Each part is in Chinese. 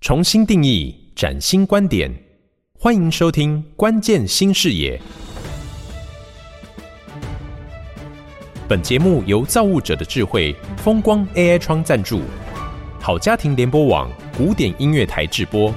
重新定义，崭新观点，欢迎收听《关键新视野》。本节目由造物者的智慧风光 AI 窗赞助，好家庭联播网古典音乐台制播。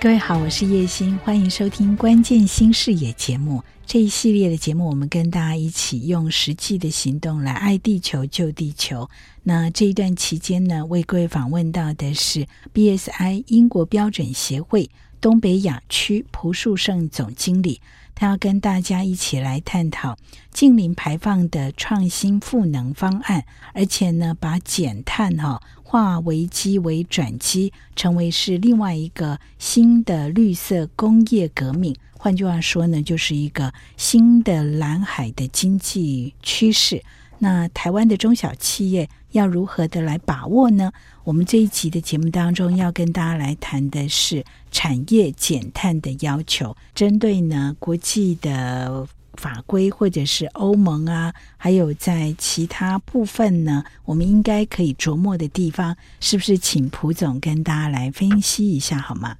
各位好，我是叶欣，欢迎收听《关键新视野》节目。这一系列的节目，我们跟大家一起用实际的行动来爱地球、救地球。那这一段期间呢，为各位访问到的是 BSI 英国标准协会东北亚区蒲树胜总经理。他要跟大家一起来探讨近零排放的创新赋能方案，而且呢，把减碳哈化危机为转机，成为是另外一个新的绿色工业革命。换句话说呢，就是一个新的蓝海的经济趋势。那台湾的中小企业要如何的来把握呢？我们这一集的节目当中要跟大家来谈的是产业减碳的要求，针对呢国际的法规或者是欧盟啊，还有在其他部分呢，我们应该可以琢磨的地方，是不是请蒲总跟大家来分析一下好吗？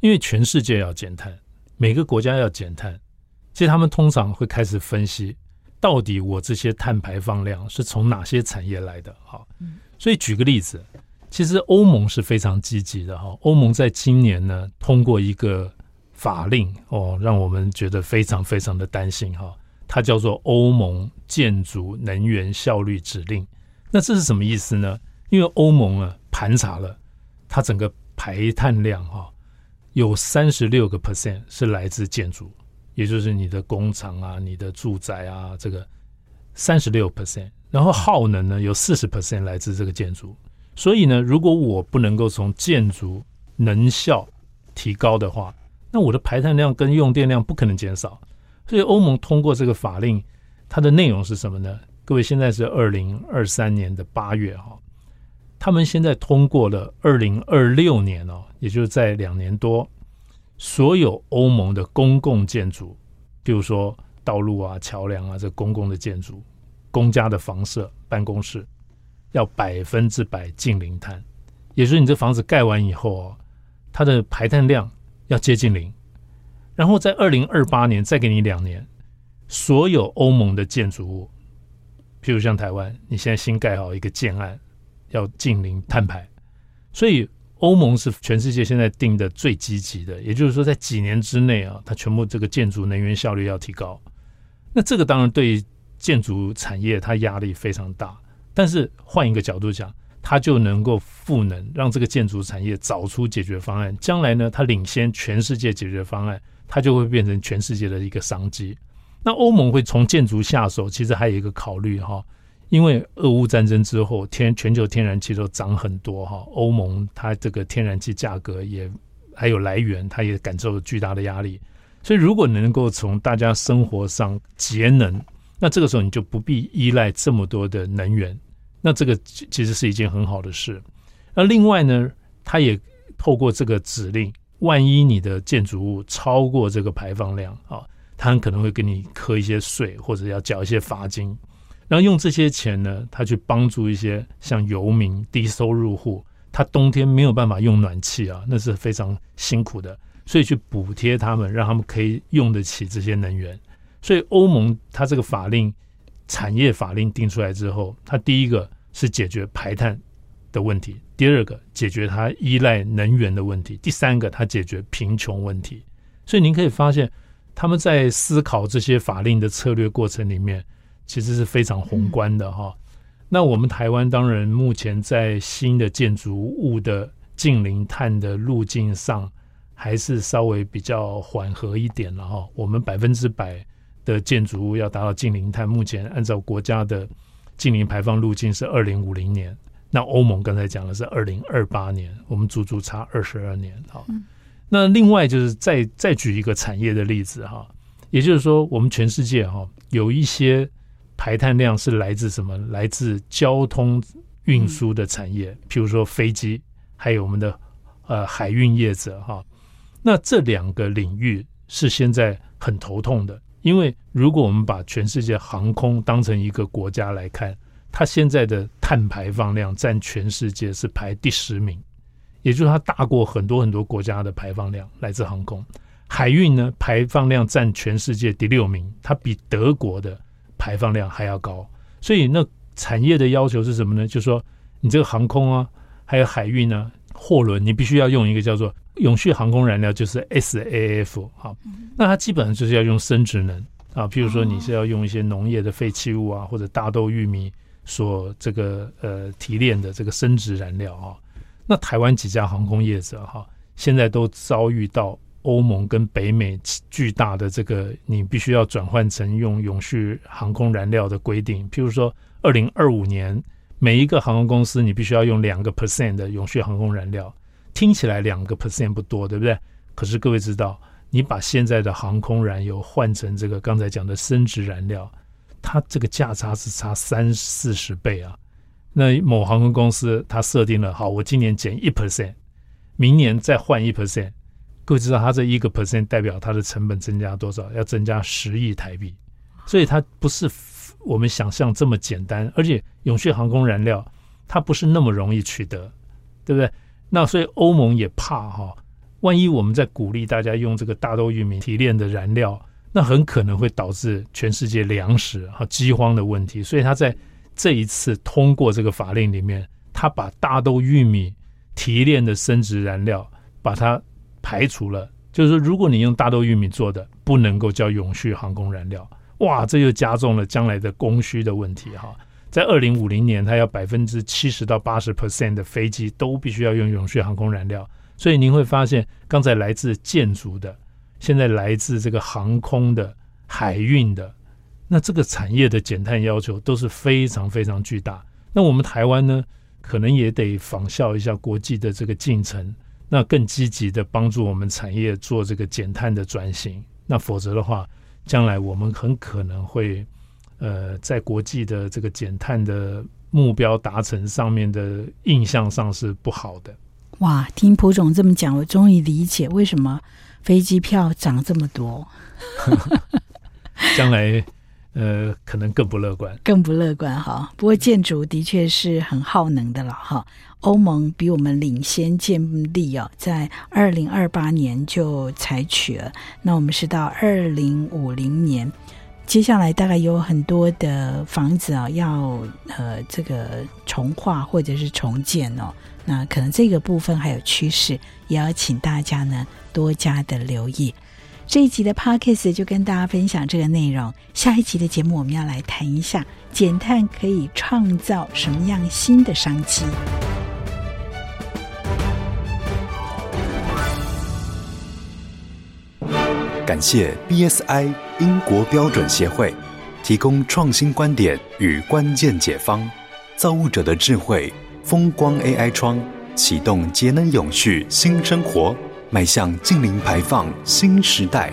因为全世界要减碳，每个国家要减碳，其实他们通常会开始分析。到底我这些碳排放量是从哪些产业来的？哈，所以举个例子，其实欧盟是非常积极的哈。欧盟在今年呢通过一个法令哦，让我们觉得非常非常的担心哈。它叫做欧盟建筑能源效率指令。那这是什么意思呢？因为欧盟啊盘查了它整个排碳量哈，有三十六个 percent 是来自建筑。也就是你的工厂啊，你的住宅啊，这个三十六 percent，然后耗能呢有四十 percent 来自这个建筑，所以呢，如果我不能够从建筑能效提高的话，那我的排碳量跟用电量不可能减少。所以欧盟通过这个法令，它的内容是什么呢？各位，现在是二零二三年的八月哈，他们现在通过了二零二六年哦，也就是在两年多。所有欧盟的公共建筑，比如说道路啊、桥梁啊，这公共的建筑、公家的房舍、办公室，要百分之百净零碳。也就是你这房子盖完以后哦，它的排碳量要接近零。然后在二零二八年再给你两年，所有欧盟的建筑物，譬如像台湾，你现在新盖好一个建案，要净零碳排，所以。欧盟是全世界现在定的最积极的，也就是说，在几年之内啊，它全部这个建筑能源效率要提高。那这个当然对建筑产业它压力非常大，但是换一个角度讲，它就能够赋能，让这个建筑产业找出解决方案。将来呢，它领先全世界解决方案，它就会变成全世界的一个商机。那欧盟会从建筑下手，其实还有一个考虑哈。因为俄乌战争之后，天全球天然气都涨很多哈，欧盟它这个天然气价格也还有来源，它也感受了巨大的压力。所以，如果能够从大家生活上节能，那这个时候你就不必依赖这么多的能源，那这个其实是一件很好的事。那另外呢，它也透过这个指令，万一你的建筑物超过这个排放量啊，它很可能会给你课一些税，或者要缴一些罚金。然后用这些钱呢，他去帮助一些像游民、低收入户，他冬天没有办法用暖气啊，那是非常辛苦的，所以去补贴他们，让他们可以用得起这些能源。所以欧盟它这个法令、产业法令定出来之后，它第一个是解决排碳的问题，第二个解决它依赖能源的问题，第三个它解决贫穷问题。所以您可以发现，他们在思考这些法令的策略过程里面。其实是非常宏观的哈。那我们台湾当然目前在新的建筑物的近零碳的路径上，还是稍微比较缓和一点了哈。我们百分之百的建筑物要达到净零碳，目前按照国家的净零排放路径是二零五零年，那欧盟刚才讲的是二零二八年，我们足足差二十二年哈。那另外就是再再举一个产业的例子哈，也就是说我们全世界哈有一些。排碳量是来自什么？来自交通运输的产业，譬如说飞机，还有我们的呃海运业者哈。那这两个领域是现在很头痛的，因为如果我们把全世界航空当成一个国家来看，它现在的碳排放量占全世界是排第十名，也就是它大过很多很多国家的排放量，来自航空。海运呢，排放量占全世界第六名，它比德国的排放量还要高。所以那产业的要求是什么呢？就是说你这个航空啊，还有海运呢，货轮你必须要用一个叫做永续航空燃料，就是 SAF 啊。那它基本上就是要用生殖能啊，譬如说你是要用一些农业的废弃物啊，或者大豆、玉米所这个呃提炼的这个生殖燃料啊。那台湾几家航空业者哈，现在都遭遇到。欧盟跟北美巨大的这个，你必须要转换成用永续航空燃料的规定。譬如说，二零二五年每一个航空公司你必须要用两个 percent 的永续航空燃料。听起来两个 percent 不多，对不对？可是各位知道，你把现在的航空燃油换成这个刚才讲的生质燃料，它这个价差是差三四十倍啊。那某航空公司它设定了，好，我今年减一 percent，明年再换一 percent。各位知道，它这一个 percent 代表它的成本增加多少？要增加十亿台币，所以它不是我们想象这么简单。而且，永续航空燃料它不是那么容易取得，对不对？那所以欧盟也怕哈，万一我们在鼓励大家用这个大豆、玉米提炼的燃料，那很可能会导致全世界粮食和饥荒的问题。所以，他在这一次通过这个法令里面，他把大豆、玉米提炼的生质燃料把它。排除了，就是说，如果你用大豆、玉米做的，不能够叫永续航空燃料。哇，这就加重了将来的供需的问题哈。在二零五零年，它要百分之七十到八十 percent 的飞机都必须要用永续航空燃料。所以您会发现，刚才来自建筑的，现在来自这个航空的、海运的，那这个产业的减碳要求都是非常非常巨大。那我们台湾呢，可能也得仿效一下国际的这个进程。那更积极的帮助我们产业做这个减碳的转型，那否则的话，将来我们很可能会，呃，在国际的这个减碳的目标达成上面的印象上是不好的。哇，听蒲总这么讲，我终于理解为什么飞机票涨这么多。将来。呃，可能更不乐观，更不乐观哈。不过建筑的确是很耗能的了哈。欧盟比我们领先建立哦，在二零二八年就采取了。那我们是到二零五零年，接下来大概有很多的房子啊，要呃这个重划或者是重建哦。那可能这个部分还有趋势，也要请大家呢多加的留意。这一集的 Podcast 就跟大家分享这个内容。下一集的节目，我们要来谈一下减碳可以创造什么样新的商机。感谢 BSI 英国标准协会提供创新观点与关键解方，造物者的智慧，风光 AI 窗启动节能永续新生活。迈向净零排放新时代。